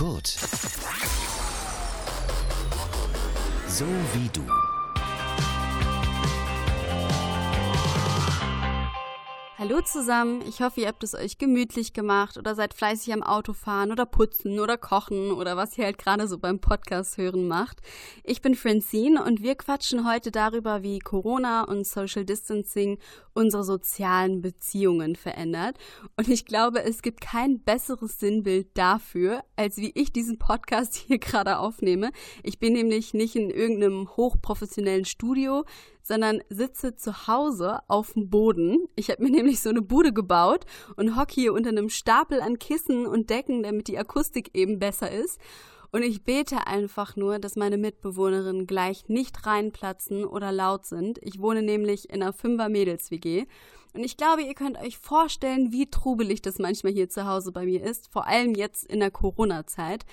Kurt. So wie du. Hallo zusammen, ich hoffe, ihr habt es euch gemütlich gemacht oder seid fleißig am Autofahren oder putzen oder kochen oder was ihr halt gerade so beim Podcast hören macht. Ich bin Francine und wir quatschen heute darüber, wie Corona und Social Distancing unsere sozialen Beziehungen verändert. Und ich glaube, es gibt kein besseres Sinnbild dafür, als wie ich diesen Podcast hier gerade aufnehme. Ich bin nämlich nicht in irgendeinem hochprofessionellen Studio, sondern sitze zu Hause auf dem Boden. Ich habe mir nämlich so eine Bude gebaut und hocke hier unter einem Stapel an Kissen und Decken, damit die Akustik eben besser ist. Und ich bete einfach nur, dass meine Mitbewohnerinnen gleich nicht reinplatzen oder laut sind. Ich wohne nämlich in einer Fünfer-Mädels-WG. Und ich glaube, ihr könnt euch vorstellen, wie trubelig das manchmal hier zu Hause bei mir ist, vor allem jetzt in der Corona-Zeit.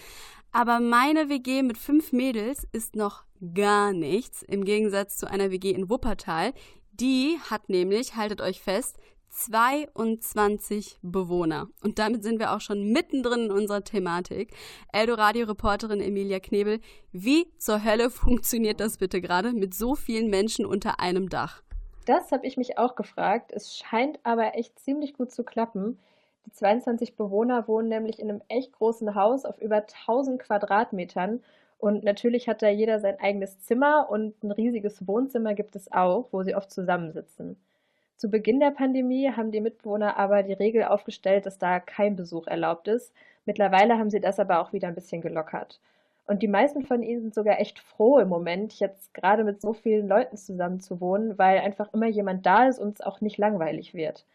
Aber meine WG mit fünf Mädels ist noch gar nichts, im Gegensatz zu einer WG in Wuppertal. Die hat nämlich, haltet euch fest, 22 Bewohner. Und damit sind wir auch schon mittendrin in unserer Thematik. Eldoradio-Reporterin Emilia Knebel, wie zur Hölle funktioniert das bitte gerade mit so vielen Menschen unter einem Dach? Das habe ich mich auch gefragt. Es scheint aber echt ziemlich gut zu klappen. Die 22 Bewohner wohnen nämlich in einem echt großen Haus auf über 1000 Quadratmetern. Und natürlich hat da jeder sein eigenes Zimmer und ein riesiges Wohnzimmer gibt es auch, wo sie oft zusammensitzen. Zu Beginn der Pandemie haben die Mitbewohner aber die Regel aufgestellt, dass da kein Besuch erlaubt ist. Mittlerweile haben sie das aber auch wieder ein bisschen gelockert. Und die meisten von ihnen sind sogar echt froh im Moment, jetzt gerade mit so vielen Leuten zusammen zu wohnen, weil einfach immer jemand da ist und es auch nicht langweilig wird.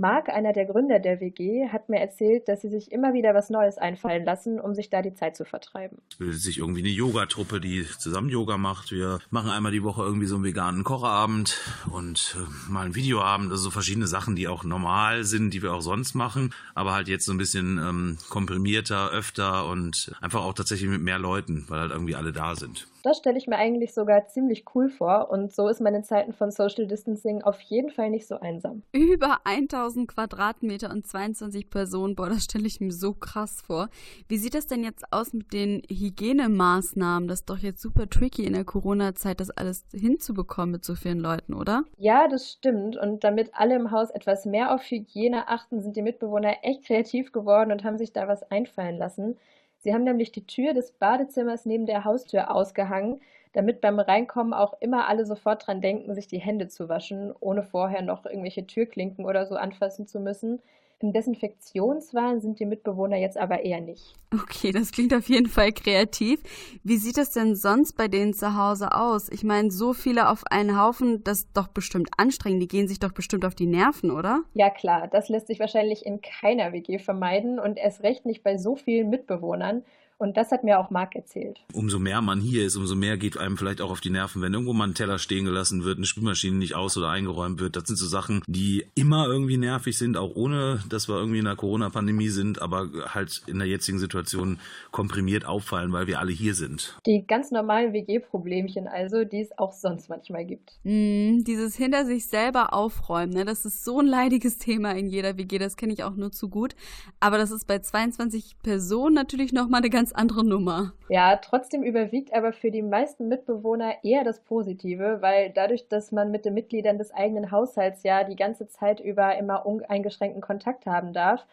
Marc, einer der Gründer der WG, hat mir erzählt, dass sie sich immer wieder was Neues einfallen lassen, um sich da die Zeit zu vertreiben. Es bildet sich irgendwie eine Yogatruppe, die zusammen Yoga macht. Wir machen einmal die Woche irgendwie so einen veganen Kochabend und äh, mal einen Videoabend. Also so verschiedene Sachen, die auch normal sind, die wir auch sonst machen, aber halt jetzt so ein bisschen ähm, komprimierter, öfter und einfach auch tatsächlich mit mehr Leuten, weil halt irgendwie alle da sind. Das stelle ich mir eigentlich sogar ziemlich cool vor und so ist man in Zeiten von Social Distancing auf jeden Fall nicht so einsam. Über 1000 Quadratmeter und 22 Personen, boah, das stelle ich mir so krass vor. Wie sieht das denn jetzt aus mit den Hygienemaßnahmen? Das ist doch jetzt super tricky in der Corona-Zeit, das alles hinzubekommen mit so vielen Leuten, oder? Ja, das stimmt und damit alle im Haus etwas mehr auf Hygiene achten, sind die Mitbewohner echt kreativ geworden und haben sich da was einfallen lassen. Sie haben nämlich die Tür des Badezimmers neben der Haustür ausgehangen, damit beim Reinkommen auch immer alle sofort dran denken, sich die Hände zu waschen, ohne vorher noch irgendwelche Türklinken oder so anfassen zu müssen. Im Desinfektionswahn sind die Mitbewohner jetzt aber eher nicht. Okay, das klingt auf jeden Fall kreativ. Wie sieht es denn sonst bei denen zu Hause aus? Ich meine, so viele auf einen Haufen, das ist doch bestimmt anstrengend. Die gehen sich doch bestimmt auf die Nerven, oder? Ja, klar. Das lässt sich wahrscheinlich in keiner WG vermeiden und erst recht nicht bei so vielen Mitbewohnern. Und das hat mir auch Marc erzählt. Umso mehr man hier ist, umso mehr geht einem vielleicht auch auf die Nerven, wenn irgendwo mal ein Teller stehen gelassen wird, eine Spülmaschine nicht aus oder eingeräumt wird. Das sind so Sachen, die immer irgendwie nervig sind, auch ohne, dass wir irgendwie in der Corona-Pandemie sind, aber halt in der jetzigen Situation komprimiert auffallen, weil wir alle hier sind. Die ganz normalen WG-Problemchen also, die es auch sonst manchmal gibt. Mm, dieses hinter sich selber aufräumen, ne, das ist so ein leidiges Thema in jeder WG, das kenne ich auch nur zu gut. Aber das ist bei 22 Personen natürlich nochmal eine ganz ganz andere Nummer. Ja, trotzdem überwiegt aber für die meisten Mitbewohner eher das Positive, weil dadurch, dass man mit den Mitgliedern des eigenen Haushalts ja die ganze Zeit über immer uneingeschränkten Kontakt haben darf,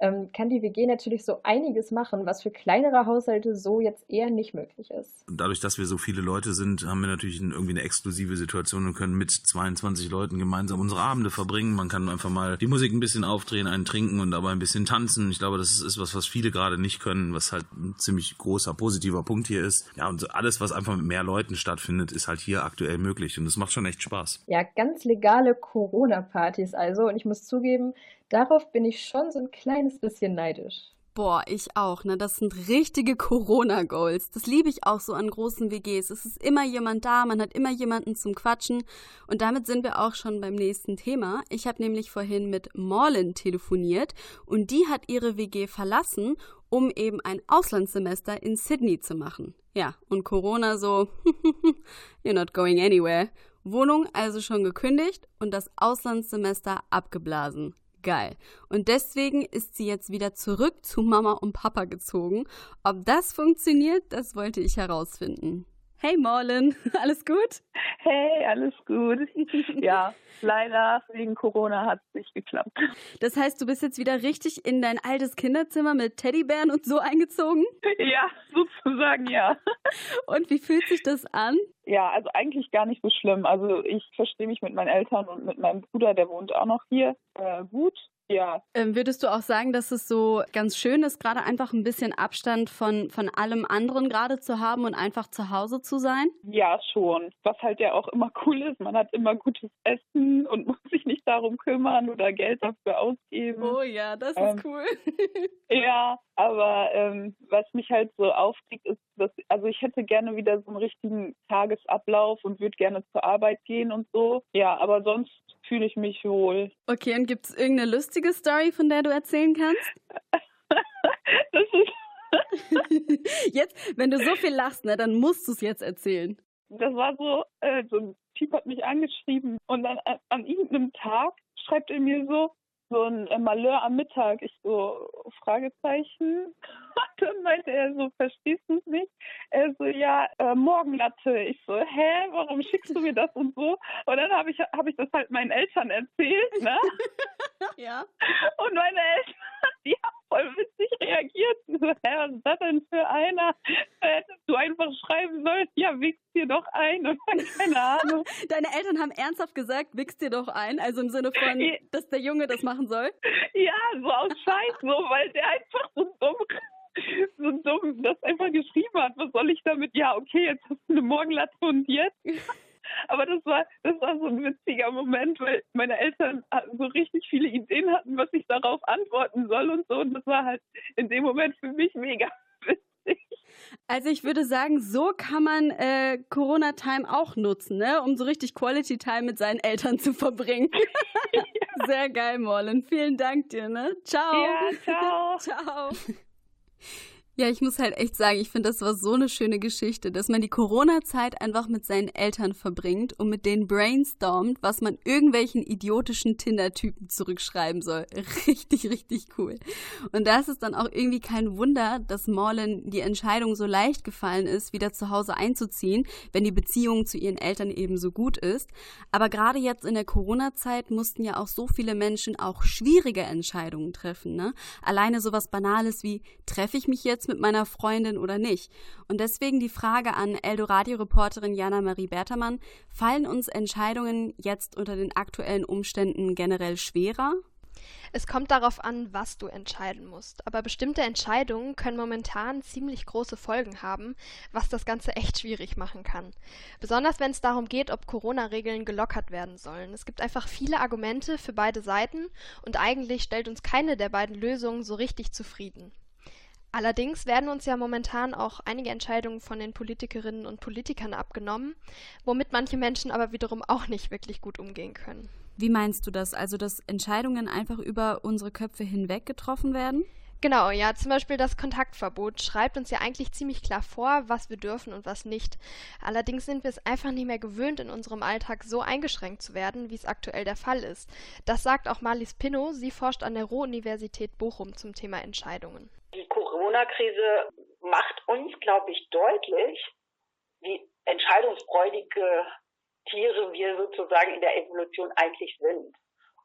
ähm, kann die WG natürlich so einiges machen, was für kleinere Haushalte so jetzt eher nicht möglich ist. Dadurch, dass wir so viele Leute sind, haben wir natürlich irgendwie eine exklusive Situation und können mit 22 Leuten gemeinsam unsere Abende verbringen. Man kann einfach mal die Musik ein bisschen aufdrehen, einen trinken und dabei ein bisschen tanzen. Ich glaube, das ist was, was viele gerade nicht können, was halt ein ziemlich großer positiver Punkt hier ist. Ja, und alles, was einfach mit mehr Leuten stattfindet, ist halt hier aktuell möglich und das macht schon echt Spaß. Ja, ganz legale Corona-Partys also und ich muss zugeben, Darauf bin ich schon so ein kleines bisschen neidisch. Boah, ich auch, ne? Das sind richtige Corona-Goals. Das liebe ich auch so an großen WGs. Es ist immer jemand da, man hat immer jemanden zum Quatschen. Und damit sind wir auch schon beim nächsten Thema. Ich habe nämlich vorhin mit Morlin telefoniert und die hat ihre WG verlassen, um eben ein Auslandssemester in Sydney zu machen. Ja, und Corona so, you're not going anywhere. Wohnung also schon gekündigt und das Auslandssemester abgeblasen. Geil. Und deswegen ist sie jetzt wieder zurück zu Mama und Papa gezogen. Ob das funktioniert, das wollte ich herausfinden. Hey Morlin, alles gut? Hey, alles gut. Ja, leider wegen Corona hat es nicht geklappt. Das heißt, du bist jetzt wieder richtig in dein altes Kinderzimmer mit Teddybären und so eingezogen? Ja, sozusagen ja. Und wie fühlt sich das an? Ja, also eigentlich gar nicht so schlimm. Also ich verstehe mich mit meinen Eltern und mit meinem Bruder, der wohnt auch noch hier, äh, gut. Ja. Ähm, würdest du auch sagen, dass es so ganz schön ist, gerade einfach ein bisschen Abstand von, von allem anderen gerade zu haben und einfach zu Hause zu sein? Ja, schon. Was halt ja auch immer cool ist, man hat immer gutes Essen und muss sich nicht darum kümmern oder Geld dafür ausgeben. Oh ja, das ähm, ist cool. ja, aber ähm, was mich halt so aufregt, ist, dass, also ich hätte gerne wieder so einen richtigen Tagesablauf und würde gerne zur Arbeit gehen und so. Ja, aber sonst fühle ich mich wohl. Okay, und gibt es irgendeine lustige Story, von der du erzählen kannst? das ist. jetzt, wenn du so viel lachst, ne, dann musst du es jetzt erzählen. Das war so, äh, so ein Typ hat mich angeschrieben und dann an, an irgendeinem Tag schreibt er mir so, so ein äh, Malheur am Mittag. Ich so, Fragezeichen. dann meinte er so, verstehst du es nicht? Er so, ja, äh, Morgenlatte. Ich so, hä, warum schickst du mir das und so? Und dann habe ich, hab ich das halt meinen Eltern erzählt, ne? ja. Und meine Eltern, die haben voll witzig reagiert. So, hä, was ist das denn für einer? Hättest du einfach schreiben sollen, ja, wichst dir doch ein oder keine Ahnung. Deine Eltern haben ernsthaft gesagt, wichst dir doch ein, also im Sinne von, dass der Junge das machen soll? Ja, so aus Scheiß, so, weil der einfach so dumm so dumm das einfach geschrieben hat. Was soll ich damit? Ja, okay, jetzt hast du eine Morgenlatte und jetzt. Aber das war, das war so ein witziger Moment, weil meine Eltern so richtig viele Ideen hatten, was ich darauf antworten soll und so. Und das war halt in dem Moment für mich mega witzig. Also ich würde sagen, so kann man äh, Corona-Time auch nutzen, ne? um so richtig Quality-Time mit seinen Eltern zu verbringen. ja. Sehr geil, Morlen. Vielen Dank dir. Ne? Ciao. Ja, ciao. ciao. Ja, ich muss halt echt sagen, ich finde, das war so eine schöne Geschichte, dass man die Corona-Zeit einfach mit seinen Eltern verbringt und mit denen brainstormt, was man irgendwelchen idiotischen Tinder-Typen zurückschreiben soll. Richtig, richtig cool. Und da ist es dann auch irgendwie kein Wunder, dass Morlan die Entscheidung so leicht gefallen ist, wieder zu Hause einzuziehen, wenn die Beziehung zu ihren Eltern eben so gut ist. Aber gerade jetzt in der Corona-Zeit mussten ja auch so viele Menschen auch schwierige Entscheidungen treffen. Ne? Alleine sowas Banales wie, treffe ich mich jetzt mit meiner Freundin oder nicht? Und deswegen die Frage an Eldoradio-Reporterin Jana Marie Bertermann, fallen uns Entscheidungen jetzt unter den aktuellen Umständen generell schwerer? Es kommt darauf an, was du entscheiden musst. Aber bestimmte Entscheidungen können momentan ziemlich große Folgen haben, was das Ganze echt schwierig machen kann. Besonders wenn es darum geht, ob Corona-Regeln gelockert werden sollen. Es gibt einfach viele Argumente für beide Seiten und eigentlich stellt uns keine der beiden Lösungen so richtig zufrieden. Allerdings werden uns ja momentan auch einige Entscheidungen von den Politikerinnen und Politikern abgenommen, womit manche Menschen aber wiederum auch nicht wirklich gut umgehen können. Wie meinst du das? Also, dass Entscheidungen einfach über unsere Köpfe hinweg getroffen werden? Genau, ja, zum Beispiel das Kontaktverbot schreibt uns ja eigentlich ziemlich klar vor, was wir dürfen und was nicht. Allerdings sind wir es einfach nicht mehr gewöhnt, in unserem Alltag so eingeschränkt zu werden, wie es aktuell der Fall ist. Das sagt auch Marlies Pinnow, sie forscht an der Ruhr-Universität Bochum zum Thema Entscheidungen. Die Corona-Krise macht uns, glaube ich, deutlich, wie entscheidungsfreudige Tiere wir sozusagen in der Evolution eigentlich sind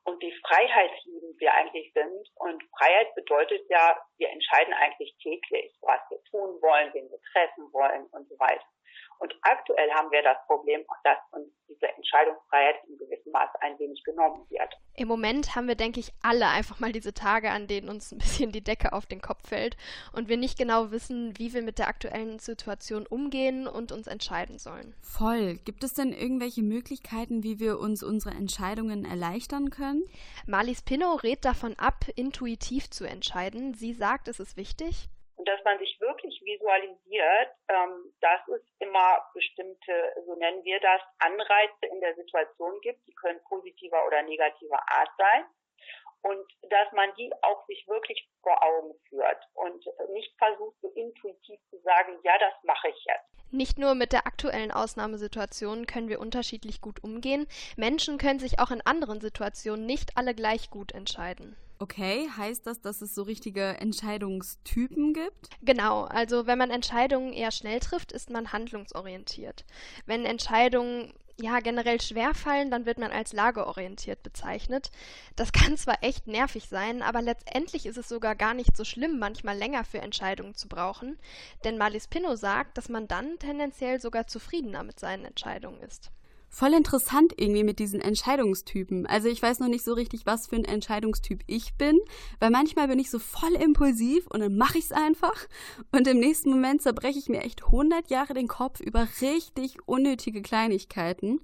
und wie freiheitsliebend wir eigentlich sind. Und Freiheit bedeutet ja, wir entscheiden eigentlich täglich, was wir tun wollen, wen wir treffen wollen und so weiter. Und aktuell haben wir das Problem, dass uns diese Entscheidungsfreiheit in gewissem Maße ein wenig genommen wird. Im Moment haben wir, denke ich, alle einfach mal diese Tage, an denen uns ein bisschen die Decke auf den Kopf fällt und wir nicht genau wissen, wie wir mit der aktuellen Situation umgehen und uns entscheiden sollen. Voll. Gibt es denn irgendwelche Möglichkeiten, wie wir uns unsere Entscheidungen erleichtern können? Marlies Pinnow rät davon ab, intuitiv zu entscheiden. Sie sagt, es ist wichtig, und dass man sich wirklich visualisiert, ähm, dass es immer bestimmte, so nennen wir das, Anreize in der Situation gibt, die können positiver oder negativer Art sein und dass man die auch sich wirklich vor Augen führt und nicht versucht, so intuitiv zu sagen, ja, das mache ich jetzt. Nicht nur mit der aktuellen Ausnahmesituation können wir unterschiedlich gut umgehen, Menschen können sich auch in anderen Situationen nicht alle gleich gut entscheiden. Okay, heißt das, dass es so richtige Entscheidungstypen gibt? Genau, also wenn man Entscheidungen eher schnell trifft, ist man handlungsorientiert. Wenn Entscheidungen ja generell schwer fallen, dann wird man als lageorientiert bezeichnet. Das kann zwar echt nervig sein, aber letztendlich ist es sogar gar nicht so schlimm, manchmal länger für Entscheidungen zu brauchen, denn Malis Pinno sagt, dass man dann tendenziell sogar zufriedener mit seinen Entscheidungen ist voll interessant irgendwie mit diesen Entscheidungstypen. Also ich weiß noch nicht so richtig, was für ein Entscheidungstyp ich bin, weil manchmal bin ich so voll impulsiv und dann mache ich es einfach und im nächsten Moment zerbreche ich mir echt 100 Jahre den Kopf über richtig unnötige Kleinigkeiten.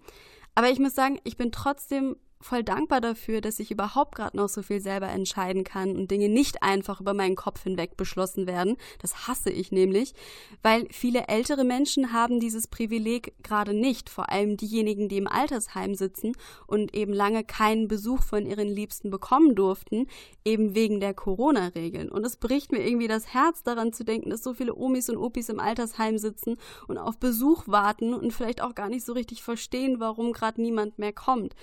Aber ich muss sagen, ich bin trotzdem voll dankbar dafür, dass ich überhaupt gerade noch so viel selber entscheiden kann und Dinge nicht einfach über meinen Kopf hinweg beschlossen werden. Das hasse ich nämlich, weil viele ältere Menschen haben dieses Privileg gerade nicht, vor allem diejenigen, die im Altersheim sitzen und eben lange keinen Besuch von ihren Liebsten bekommen durften, eben wegen der Corona-Regeln. Und es bricht mir irgendwie das Herz daran zu denken, dass so viele Omis und Opis im Altersheim sitzen und auf Besuch warten und vielleicht auch gar nicht so richtig verstehen, warum gerade niemand mehr kommt.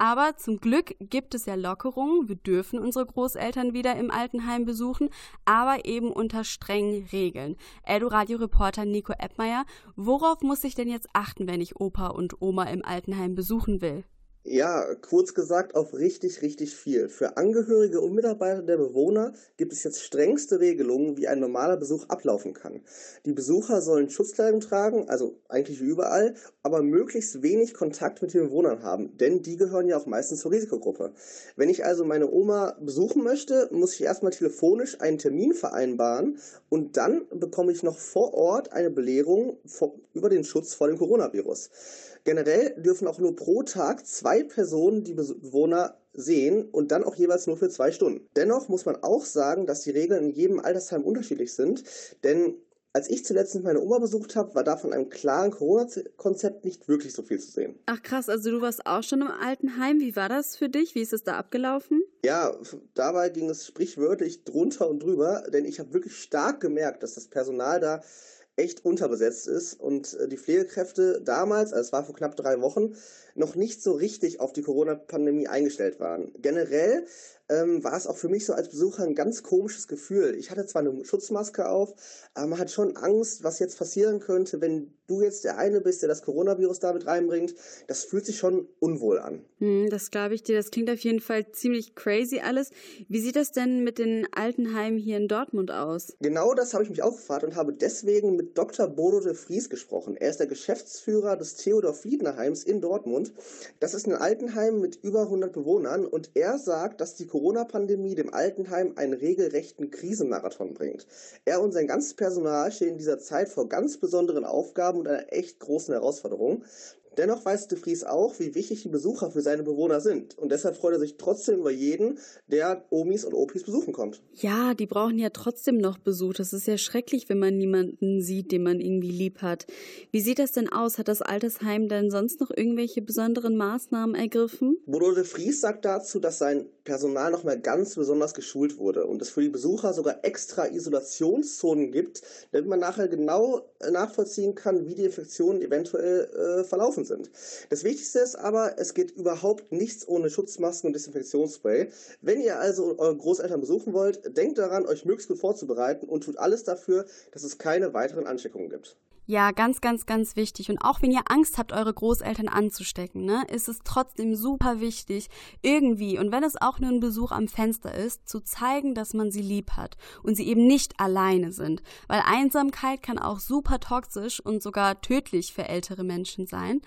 Aber zum Glück gibt es ja Lockerungen. Wir dürfen unsere Großeltern wieder im Altenheim besuchen, aber eben unter strengen Regeln. Eldo-Radio-Reporter Nico Eppmeier, worauf muss ich denn jetzt achten, wenn ich Opa und Oma im Altenheim besuchen will? Ja, kurz gesagt auf richtig, richtig viel. Für Angehörige und Mitarbeiter der Bewohner gibt es jetzt strengste Regelungen, wie ein normaler Besuch ablaufen kann. Die Besucher sollen Schutzkleidung tragen, also eigentlich überall, aber möglichst wenig Kontakt mit den Bewohnern haben, denn die gehören ja auch meistens zur Risikogruppe. Wenn ich also meine Oma besuchen möchte, muss ich erstmal telefonisch einen Termin vereinbaren und dann bekomme ich noch vor Ort eine Belehrung über den Schutz vor dem Coronavirus. Generell dürfen auch nur pro Tag zwei Personen die Bewohner sehen und dann auch jeweils nur für zwei Stunden. Dennoch muss man auch sagen, dass die Regeln in jedem Altersheim unterschiedlich sind, denn als ich zuletzt meine Oma besucht habe, war da von einem klaren Corona-Konzept nicht wirklich so viel zu sehen. Ach krass, also du warst auch schon im Altenheim. Wie war das für dich? Wie ist es da abgelaufen? Ja, dabei ging es sprichwörtlich drunter und drüber, denn ich habe wirklich stark gemerkt, dass das Personal da echt unterbesetzt ist und äh, die Pflegekräfte damals, also es war vor knapp drei Wochen, noch nicht so richtig auf die Corona-Pandemie eingestellt waren. Generell ähm, war es auch für mich so als Besucher ein ganz komisches Gefühl. Ich hatte zwar eine Schutzmaske auf, aber man hat schon Angst, was jetzt passieren könnte, wenn du jetzt der eine bist, der das Coronavirus damit reinbringt. Das fühlt sich schon unwohl an. Hm, das glaube ich dir. Das klingt auf jeden Fall ziemlich crazy alles. Wie sieht das denn mit den Altenheimen hier in Dortmund aus? Genau das habe ich mich auch gefragt und habe deswegen mit Dr. Bodo de Vries gesprochen. Er ist der Geschäftsführer des Theodor Fiednerheims in Dortmund. Das ist ein Altenheim mit über 100 Bewohnern und er sagt, dass die Corona Corona-Pandemie dem Altenheim einen regelrechten Krisenmarathon bringt. Er und sein ganzes Personal stehen in dieser Zeit vor ganz besonderen Aufgaben und einer echt großen Herausforderung. Dennoch weiß de Vries auch, wie wichtig die Besucher für seine Bewohner sind. Und deshalb freut er sich trotzdem über jeden, der Omis und Opis besuchen kommt. Ja, die brauchen ja trotzdem noch Besuch. Das ist ja schrecklich, wenn man niemanden sieht, den man irgendwie lieb hat. Wie sieht das denn aus? Hat das Altersheim denn sonst noch irgendwelche besonderen Maßnahmen ergriffen? Bodo de Vries sagt dazu, dass sein Personal nochmal ganz besonders geschult wurde und es für die Besucher sogar extra Isolationszonen gibt, damit man nachher genau nachvollziehen kann, wie die Infektionen eventuell äh, verlaufen betroffen sind. Das Wichtigste ist aber, es geht überhaupt nichts ohne Schutzmasken und Desinfektionsspray. Wenn ihr also eure Großeltern besuchen wollt, denkt daran, euch möglichst gut vorzubereiten und tut alles dafür, dass es keine weiteren Ansteckungen gibt. Ja, ganz, ganz, ganz wichtig. Und auch wenn ihr Angst habt, eure Großeltern anzustecken, ne, ist es trotzdem super wichtig, irgendwie, und wenn es auch nur ein Besuch am Fenster ist, zu zeigen, dass man sie lieb hat und sie eben nicht alleine sind. Weil Einsamkeit kann auch super toxisch und sogar tödlich für ältere Menschen sein.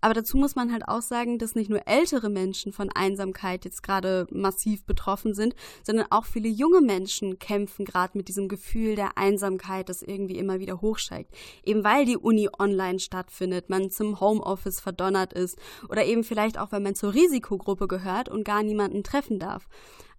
Aber dazu muss man halt auch sagen, dass nicht nur ältere Menschen von Einsamkeit jetzt gerade massiv betroffen sind, sondern auch viele junge Menschen kämpfen gerade mit diesem Gefühl der Einsamkeit, das irgendwie immer wieder hochsteigt. Eben weil die Uni online stattfindet, man zum Homeoffice verdonnert ist oder eben vielleicht auch, weil man zur Risikogruppe gehört und gar niemanden treffen darf.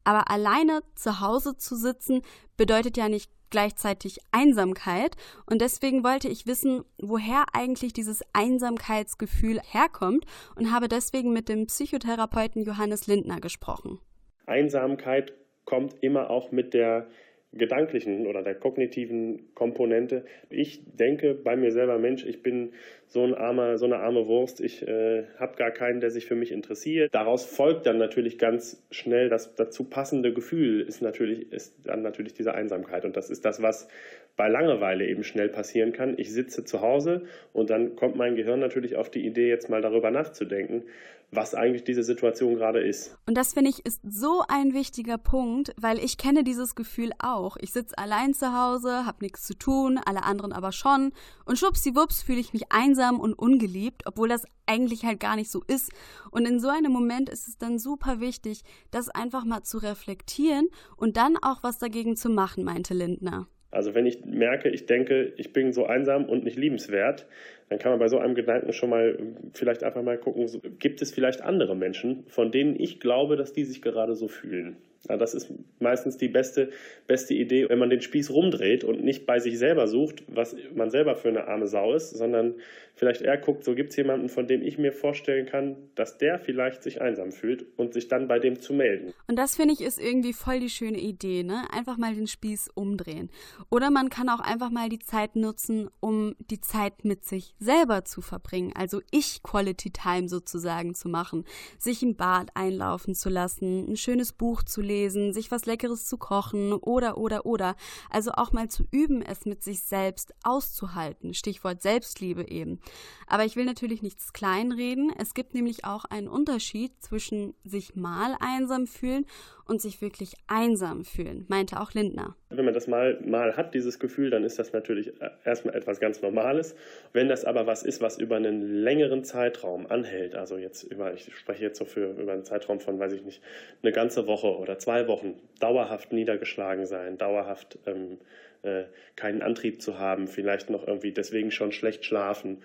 Aber alleine zu Hause zu sitzen bedeutet ja nicht gleichzeitig Einsamkeit. Und deswegen wollte ich wissen, woher eigentlich dieses Einsamkeitsgefühl herkommt und habe deswegen mit dem Psychotherapeuten Johannes Lindner gesprochen. Einsamkeit kommt immer auch mit der gedanklichen oder der kognitiven Komponente. Ich denke bei mir selber, Mensch, ich bin so, ein armer, so eine arme Wurst, ich äh, habe gar keinen, der sich für mich interessiert. Daraus folgt dann natürlich ganz schnell das dazu passende Gefühl, ist natürlich, ist dann natürlich diese Einsamkeit. Und das ist das, was bei Langeweile eben schnell passieren kann. Ich sitze zu Hause und dann kommt mein Gehirn natürlich auf die Idee, jetzt mal darüber nachzudenken, was eigentlich diese Situation gerade ist. Und das finde ich ist so ein wichtiger Punkt, weil ich kenne dieses Gefühl auch. Ich sitze allein zu Hause, habe nichts zu tun, alle anderen aber schon und schwuppsiwupps fühle ich mich einsam und ungeliebt, obwohl das eigentlich halt gar nicht so ist. Und in so einem Moment ist es dann super wichtig, das einfach mal zu reflektieren und dann auch was dagegen zu machen, meinte Lindner. Also wenn ich merke, ich denke, ich bin so einsam und nicht liebenswert, dann kann man bei so einem Gedanken schon mal vielleicht einfach mal gucken, gibt es vielleicht andere Menschen, von denen ich glaube, dass die sich gerade so fühlen. Ja, das ist meistens die beste, beste Idee, wenn man den Spieß rumdreht und nicht bei sich selber sucht, was man selber für eine arme Sau ist, sondern vielleicht eher guckt, so gibt es jemanden, von dem ich mir vorstellen kann, dass der vielleicht sich einsam fühlt und sich dann bei dem zu melden. Und das finde ich ist irgendwie voll die schöne Idee, ne? Einfach mal den Spieß umdrehen. Oder man kann auch einfach mal die Zeit nutzen, um die Zeit mit sich selber zu verbringen, also ich Quality Time sozusagen zu machen, sich im Bad einlaufen zu lassen, ein schönes Buch zu lesen, sich was Leckeres zu kochen oder oder oder. Also auch mal zu üben, es mit sich selbst auszuhalten. Stichwort Selbstliebe eben. Aber ich will natürlich nichts kleinreden. Es gibt nämlich auch einen Unterschied zwischen sich mal einsam fühlen und sich wirklich einsam fühlen, meinte auch Lindner. Wenn man das mal, mal hat, dieses Gefühl, dann ist das natürlich erstmal etwas ganz Normales. Wenn das aber was ist, was über einen längeren Zeitraum anhält, also jetzt über, ich spreche jetzt so für über einen Zeitraum von, weiß ich nicht, eine ganze Woche oder zwei Wochen, dauerhaft niedergeschlagen sein, dauerhaft ähm, äh, keinen Antrieb zu haben, vielleicht noch irgendwie deswegen schon schlecht schlafen,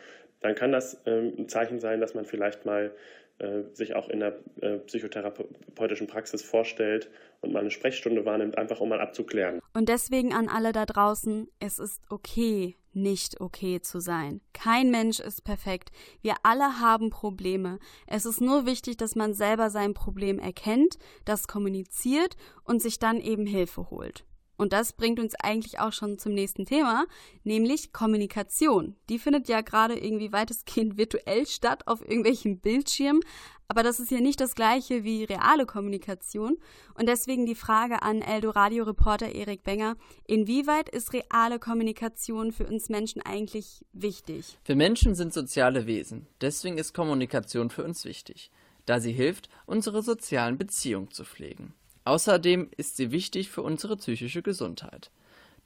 dann kann das ähm, ein Zeichen sein, dass man vielleicht mal äh, sich auch in der äh, psychotherapeutischen Praxis vorstellt und mal eine Sprechstunde wahrnimmt, einfach um mal abzuklären. Und deswegen an alle da draußen, es ist okay, nicht okay zu sein. Kein Mensch ist perfekt. Wir alle haben Probleme. Es ist nur wichtig, dass man selber sein Problem erkennt, das kommuniziert und sich dann eben Hilfe holt. Und das bringt uns eigentlich auch schon zum nächsten Thema, nämlich Kommunikation. Die findet ja gerade irgendwie weitestgehend virtuell statt auf irgendwelchen Bildschirmen, aber das ist ja nicht das gleiche wie reale Kommunikation. Und deswegen die Frage an Eldoradio-Reporter Erik Benger, inwieweit ist reale Kommunikation für uns Menschen eigentlich wichtig? Wir Menschen sind soziale Wesen, deswegen ist Kommunikation für uns wichtig, da sie hilft, unsere sozialen Beziehungen zu pflegen. Außerdem ist sie wichtig für unsere psychische Gesundheit.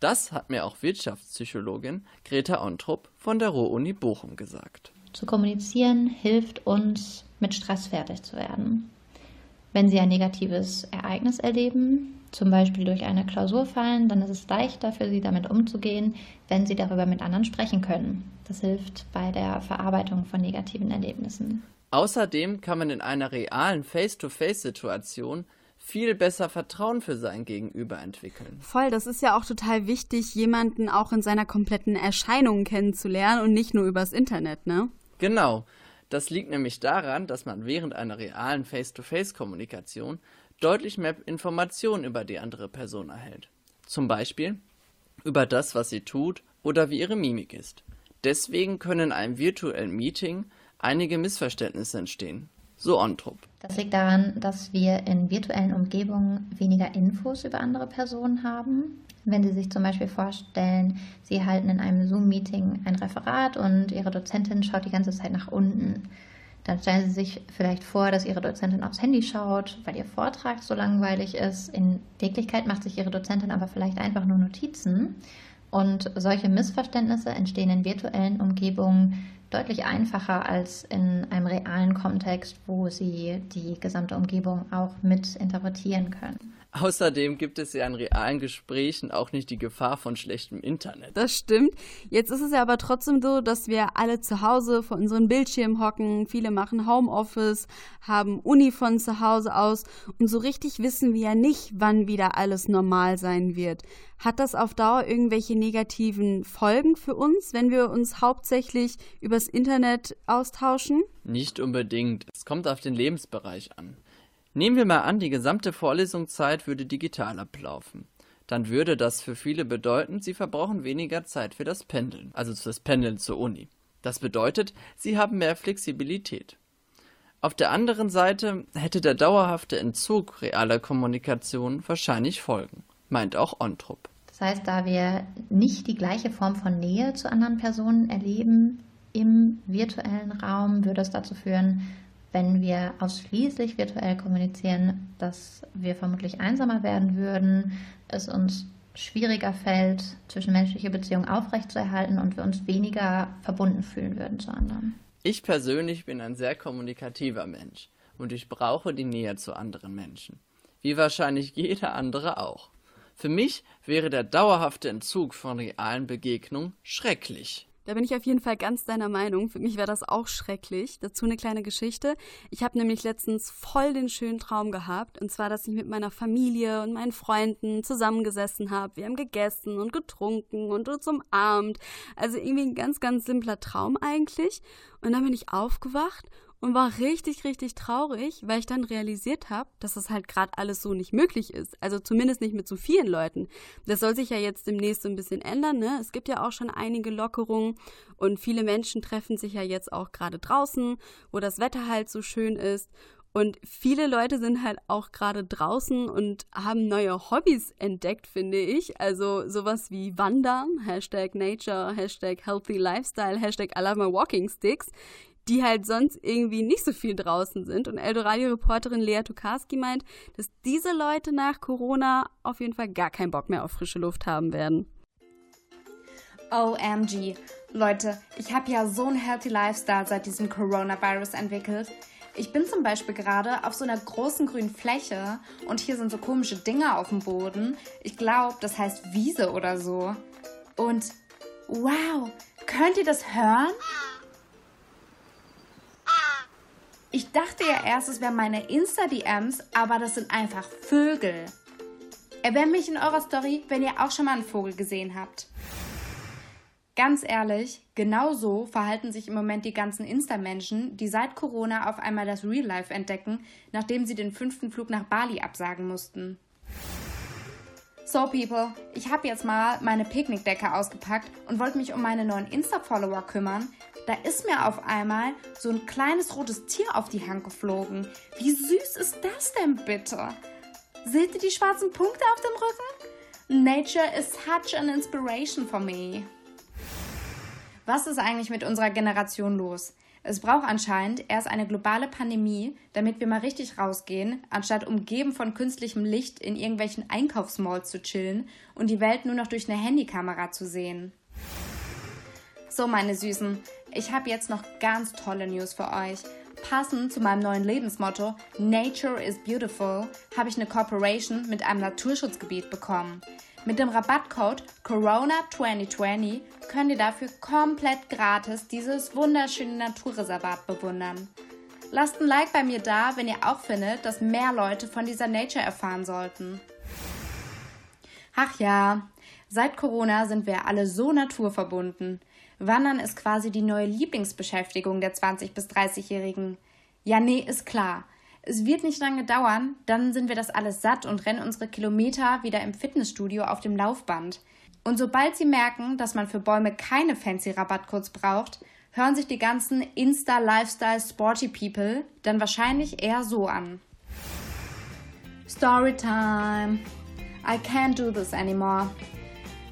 Das hat mir auch Wirtschaftspsychologin Greta Ontrup von der Ruhr-Uni Bochum gesagt. Zu kommunizieren hilft uns, mit Stress fertig zu werden. Wenn Sie ein negatives Ereignis erleben, zum Beispiel durch eine Klausur fallen, dann ist es leichter für Sie damit umzugehen, wenn Sie darüber mit anderen sprechen können. Das hilft bei der Verarbeitung von negativen Erlebnissen. Außerdem kann man in einer realen Face-to-Face-Situation viel besser Vertrauen für sein Gegenüber entwickeln. Voll, das ist ja auch total wichtig, jemanden auch in seiner kompletten Erscheinung kennenzulernen und nicht nur übers Internet, ne? Genau. Das liegt nämlich daran, dass man während einer realen Face-to-Face-Kommunikation deutlich mehr Informationen über die andere Person erhält. Zum Beispiel über das, was sie tut oder wie ihre Mimik ist. Deswegen können in einem virtuellen Meeting einige Missverständnisse entstehen, so Ontrup. Das liegt daran, dass wir in virtuellen Umgebungen weniger Infos über andere Personen haben. Wenn Sie sich zum Beispiel vorstellen, Sie halten in einem Zoom-Meeting ein Referat und Ihre Dozentin schaut die ganze Zeit nach unten. Dann stellen Sie sich vielleicht vor, dass Ihre Dozentin aufs Handy schaut, weil Ihr Vortrag so langweilig ist. In Wirklichkeit macht sich Ihre Dozentin aber vielleicht einfach nur Notizen. Und solche Missverständnisse entstehen in virtuellen Umgebungen deutlich einfacher als in einem realen Kontext, wo sie die gesamte Umgebung auch mit interpretieren können. Außerdem gibt es ja in realen Gesprächen auch nicht die Gefahr von schlechtem Internet. Das stimmt. Jetzt ist es ja aber trotzdem so, dass wir alle zu Hause vor unseren Bildschirmen hocken. Viele machen Homeoffice, haben Uni von zu Hause aus und so richtig wissen wir ja nicht, wann wieder alles normal sein wird. Hat das auf Dauer irgendwelche negativen Folgen für uns, wenn wir uns hauptsächlich übers Internet austauschen? Nicht unbedingt. Es kommt auf den Lebensbereich an. Nehmen wir mal an, die gesamte Vorlesungszeit würde digital ablaufen. dann würde das für viele bedeuten, sie verbrauchen weniger Zeit für das Pendeln, also für das Pendeln zur Uni. Das bedeutet, sie haben mehr Flexibilität. Auf der anderen Seite hätte der dauerhafte Entzug realer Kommunikation wahrscheinlich Folgen, meint auch Ontrup. Das heißt, da wir nicht die gleiche Form von Nähe zu anderen Personen erleben im virtuellen Raum, würde es dazu führen, wenn wir ausschließlich virtuell kommunizieren, dass wir vermutlich einsamer werden würden, es uns schwieriger fällt, zwischenmenschliche Beziehungen aufrechtzuerhalten und wir uns weniger verbunden fühlen würden zu anderen. Ich persönlich bin ein sehr kommunikativer Mensch und ich brauche die Nähe zu anderen Menschen, wie wahrscheinlich jeder andere auch. Für mich wäre der dauerhafte Entzug von realen Begegnungen schrecklich. Da bin ich auf jeden Fall ganz deiner Meinung. Für mich wäre das auch schrecklich. Dazu eine kleine Geschichte. Ich habe nämlich letztens voll den schönen Traum gehabt. Und zwar, dass ich mit meiner Familie und meinen Freunden zusammengesessen habe. Wir haben gegessen und getrunken und uns umarmt. Also irgendwie ein ganz, ganz simpler Traum eigentlich. Und dann bin ich aufgewacht und war richtig, richtig traurig, weil ich dann realisiert habe, dass das halt gerade alles so nicht möglich ist. Also zumindest nicht mit so vielen Leuten. Das soll sich ja jetzt demnächst so ein bisschen ändern. Ne? Es gibt ja auch schon einige Lockerungen und viele Menschen treffen sich ja jetzt auch gerade draußen, wo das Wetter halt so schön ist. Und viele Leute sind halt auch gerade draußen und haben neue Hobbys entdeckt, finde ich. Also sowas wie Wandern, Hashtag Nature, Hashtag Healthy Lifestyle, Hashtag my walking sticks die halt sonst irgendwie nicht so viel draußen sind. Und Eldoradio-Reporterin Lea Tukarski meint, dass diese Leute nach Corona auf jeden Fall gar keinen Bock mehr auf frische Luft haben werden. OMG. Leute, ich habe ja so einen Healthy Lifestyle seit diesem Coronavirus entwickelt. Ich bin zum Beispiel gerade auf so einer großen grünen Fläche und hier sind so komische Dinge auf dem Boden. Ich glaube, das heißt Wiese oder so. Und wow, könnt ihr das hören? Ich dachte ja erst, es wären meine Insta-DMs, aber das sind einfach Vögel. Erwähnt mich in eurer Story, wenn ihr auch schon mal einen Vogel gesehen habt. Ganz ehrlich, genau so verhalten sich im Moment die ganzen Insta-Menschen, die seit Corona auf einmal das Real Life entdecken, nachdem sie den fünften Flug nach Bali absagen mussten. So, People, ich habe jetzt mal meine Picknickdecke ausgepackt und wollte mich um meine neuen Insta-Follower kümmern, da ist mir auf einmal so ein kleines rotes Tier auf die Hand geflogen. Wie süß ist das denn bitte? Seht ihr die schwarzen Punkte auf dem Rücken? Nature is such an inspiration for me. Was ist eigentlich mit unserer Generation los? Es braucht anscheinend erst eine globale Pandemie, damit wir mal richtig rausgehen, anstatt umgeben von künstlichem Licht in irgendwelchen Einkaufsmalls zu chillen und die Welt nur noch durch eine Handykamera zu sehen. So, meine Süßen, ich habe jetzt noch ganz tolle News für euch. Passend zu meinem neuen Lebensmotto Nature is Beautiful habe ich eine Corporation mit einem Naturschutzgebiet bekommen. Mit dem Rabattcode Corona2020 könnt ihr dafür komplett gratis dieses wunderschöne Naturreservat bewundern. Lasst ein Like bei mir da, wenn ihr auch findet, dass mehr Leute von dieser Nature erfahren sollten. Ach ja, seit Corona sind wir alle so naturverbunden. Wandern ist quasi die neue Lieblingsbeschäftigung der 20- bis 30-Jährigen. Ja, nee, ist klar. Es wird nicht lange dauern, dann sind wir das alles satt und rennen unsere Kilometer wieder im Fitnessstudio auf dem Laufband. Und sobald sie merken, dass man für Bäume keine fancy Rabattcodes braucht, hören sich die ganzen Insta-Lifestyle-Sporty-People dann wahrscheinlich eher so an. Storytime. I can't do this anymore.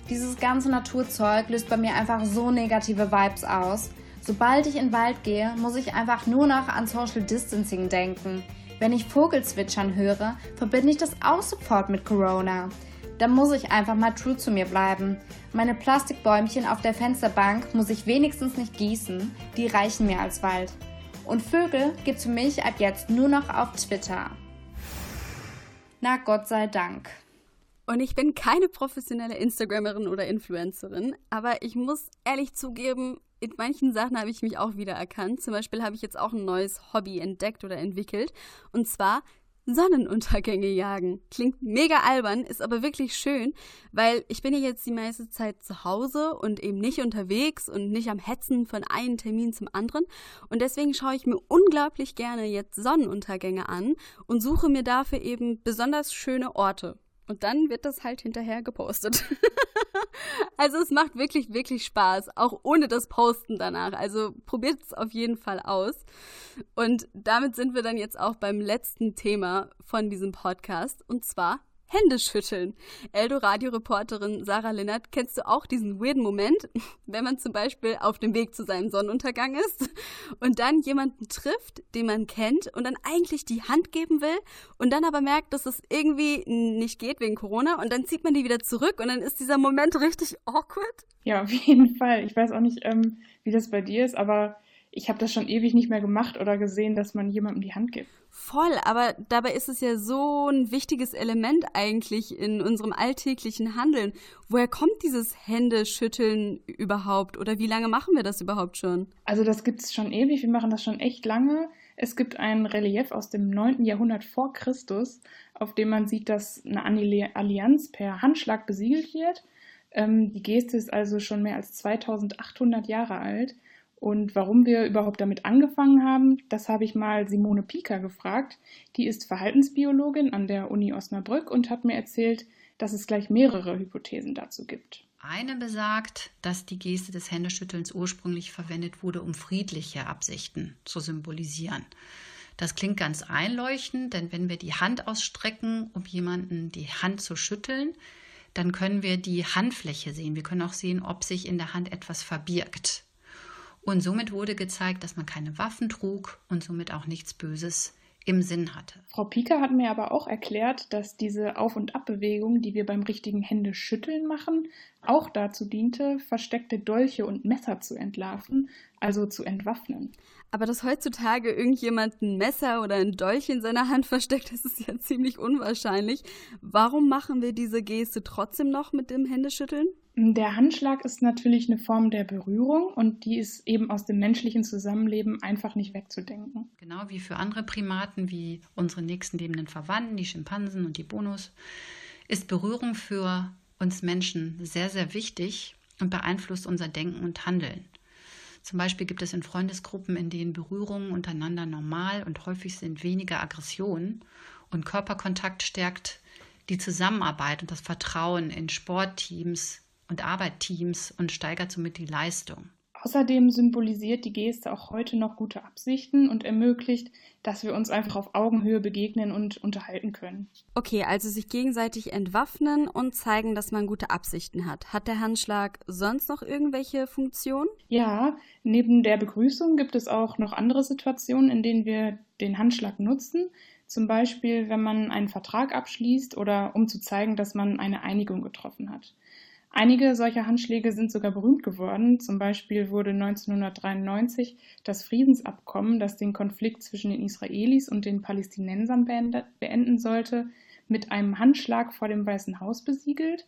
Dieses ganze Naturzeug löst bei mir einfach so negative Vibes aus. Sobald ich in den Wald gehe, muss ich einfach nur noch an Social Distancing denken. Wenn ich Vogelzwitschern höre, verbinde ich das auch sofort mit Corona. Da muss ich einfach mal true zu mir bleiben. Meine Plastikbäumchen auf der Fensterbank muss ich wenigstens nicht gießen, die reichen mir als Wald. Und Vögel gibt's für mich ab jetzt nur noch auf Twitter. Na Gott sei Dank. Und ich bin keine professionelle Instagrammerin oder Influencerin, aber ich muss ehrlich zugeben, in manchen Sachen habe ich mich auch wieder erkannt. Zum Beispiel habe ich jetzt auch ein neues Hobby entdeckt oder entwickelt. Und zwar Sonnenuntergänge jagen. Klingt mega albern, ist aber wirklich schön, weil ich bin ja jetzt die meiste Zeit zu Hause und eben nicht unterwegs und nicht am Hetzen von einem Termin zum anderen. Und deswegen schaue ich mir unglaublich gerne jetzt Sonnenuntergänge an und suche mir dafür eben besonders schöne Orte. Und dann wird das halt hinterher gepostet. also es macht wirklich, wirklich Spaß, auch ohne das Posten danach. Also probiert es auf jeden Fall aus. Und damit sind wir dann jetzt auch beim letzten Thema von diesem Podcast, und zwar Hände schütteln. Eldo-Radio-Reporterin Sarah Linnert, kennst du auch diesen weirden Moment, wenn man zum Beispiel auf dem Weg zu seinem Sonnenuntergang ist und dann jemanden trifft, den man kennt und dann eigentlich die Hand geben will und dann aber merkt, dass es irgendwie nicht geht wegen Corona und dann zieht man die wieder zurück und dann ist dieser Moment richtig awkward? Ja, auf jeden Fall. Ich weiß auch nicht, ähm, wie das bei dir ist, aber ich habe das schon ewig nicht mehr gemacht oder gesehen, dass man jemandem die Hand gibt. Voll, aber dabei ist es ja so ein wichtiges Element eigentlich in unserem alltäglichen Handeln. Woher kommt dieses Händeschütteln überhaupt oder wie lange machen wir das überhaupt schon? Also das gibt es schon ewig, wir machen das schon echt lange. Es gibt ein Relief aus dem 9. Jahrhundert vor Christus, auf dem man sieht, dass eine Allianz per Handschlag besiegelt wird. Ähm, die Geste ist also schon mehr als 2800 Jahre alt. Und warum wir überhaupt damit angefangen haben, das habe ich mal Simone Pieker gefragt. Die ist Verhaltensbiologin an der Uni Osnabrück und hat mir erzählt, dass es gleich mehrere Hypothesen dazu gibt. Eine besagt, dass die Geste des Händeschüttelns ursprünglich verwendet wurde, um friedliche Absichten zu symbolisieren. Das klingt ganz einleuchtend, denn wenn wir die Hand ausstrecken, um jemanden die Hand zu schütteln, dann können wir die Handfläche sehen. Wir können auch sehen, ob sich in der Hand etwas verbirgt. Und somit wurde gezeigt, dass man keine Waffen trug und somit auch nichts Böses im Sinn hatte. Frau Pieker hat mir aber auch erklärt, dass diese Auf- und Abbewegung, die wir beim richtigen Händeschütteln machen, auch dazu diente, versteckte Dolche und Messer zu entlarven, also zu entwaffnen. Aber dass heutzutage irgendjemand ein Messer oder ein Dolch in seiner Hand versteckt, das ist ja ziemlich unwahrscheinlich. Warum machen wir diese Geste trotzdem noch mit dem Händeschütteln? Der Handschlag ist natürlich eine Form der Berührung und die ist eben aus dem menschlichen Zusammenleben einfach nicht wegzudenken. Genau wie für andere Primaten, wie unsere nächsten lebenden Verwandten, die Schimpansen und die Bonus, ist Berührung für uns Menschen sehr, sehr wichtig und beeinflusst unser Denken und Handeln. Zum Beispiel gibt es in Freundesgruppen, in denen Berührungen untereinander normal und häufig sind weniger Aggressionen und Körperkontakt stärkt die Zusammenarbeit und das Vertrauen in Sportteams, und Arbeitteams und steigert somit die Leistung. Außerdem symbolisiert die Geste auch heute noch gute Absichten und ermöglicht, dass wir uns einfach auf Augenhöhe begegnen und unterhalten können. Okay, also sich gegenseitig entwaffnen und zeigen, dass man gute Absichten hat. Hat der Handschlag sonst noch irgendwelche Funktionen? Ja, neben der Begrüßung gibt es auch noch andere Situationen, in denen wir den Handschlag nutzen. Zum Beispiel, wenn man einen Vertrag abschließt oder um zu zeigen, dass man eine Einigung getroffen hat. Einige solcher Handschläge sind sogar berühmt geworden. Zum Beispiel wurde 1993 das Friedensabkommen, das den Konflikt zwischen den Israelis und den Palästinensern beenden sollte, mit einem Handschlag vor dem Weißen Haus besiegelt.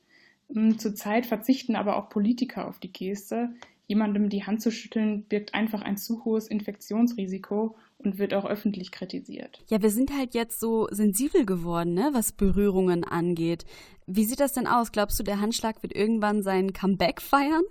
Ähm, zurzeit verzichten aber auch Politiker auf die Geste. Jemandem die Hand zu schütteln birgt einfach ein zu hohes Infektionsrisiko und wird auch öffentlich kritisiert. Ja, wir sind halt jetzt so sensibel geworden, ne, was Berührungen angeht. Wie sieht das denn aus? Glaubst du, der Handschlag wird irgendwann sein Comeback feiern?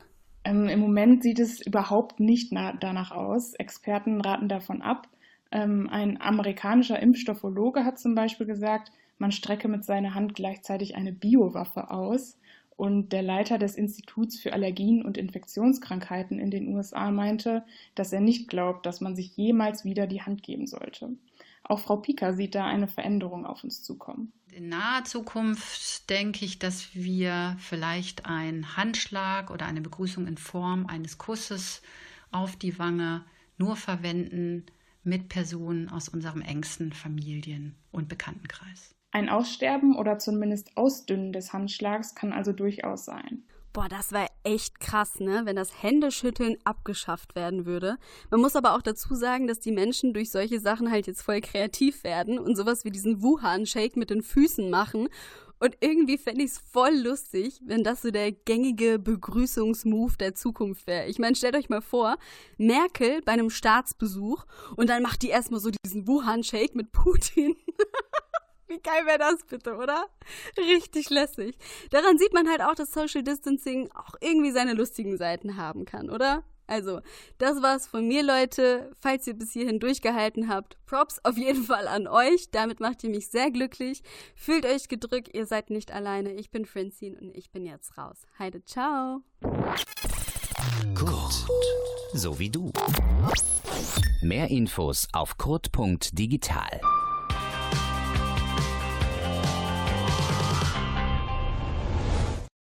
Ähm, Im Moment sieht es überhaupt nicht danach aus. Experten raten davon ab. Ähm, ein amerikanischer Impfstoffologe hat zum Beispiel gesagt, man strecke mit seiner Hand gleichzeitig eine Biowaffe aus. Und der Leiter des Instituts für Allergien und Infektionskrankheiten in den USA meinte, dass er nicht glaubt, dass man sich jemals wieder die Hand geben sollte. Auch Frau Pieker sieht da eine Veränderung auf uns zukommen. In naher Zukunft denke ich, dass wir vielleicht einen Handschlag oder eine Begrüßung in Form eines Kusses auf die Wange nur verwenden mit Personen aus unserem engsten Familien- und Bekanntenkreis. Ein Aussterben oder zumindest Ausdünnen des Handschlags kann also durchaus sein. Boah, das wäre echt krass, ne? Wenn das Händeschütteln abgeschafft werden würde. Man muss aber auch dazu sagen, dass die Menschen durch solche Sachen halt jetzt voll kreativ werden und sowas wie diesen Wuhan-Shake mit den Füßen machen. Und irgendwie fände ich es voll lustig, wenn das so der gängige Begrüßungsmove der Zukunft wäre. Ich meine, stellt euch mal vor, Merkel bei einem Staatsbesuch und dann macht die erstmal so diesen Wuhan-Shake mit Putin. Wie geil wäre das bitte, oder? Richtig lässig. Daran sieht man halt auch, dass Social Distancing auch irgendwie seine lustigen Seiten haben kann, oder? Also, das war's von mir, Leute. Falls ihr bis hierhin durchgehalten habt, Props auf jeden Fall an euch. Damit macht ihr mich sehr glücklich. Fühlt euch gedrückt, ihr seid nicht alleine. Ich bin Francine und ich bin jetzt raus. Heide, ciao. Kurt, so wie du. Mehr Infos auf kurt.digital.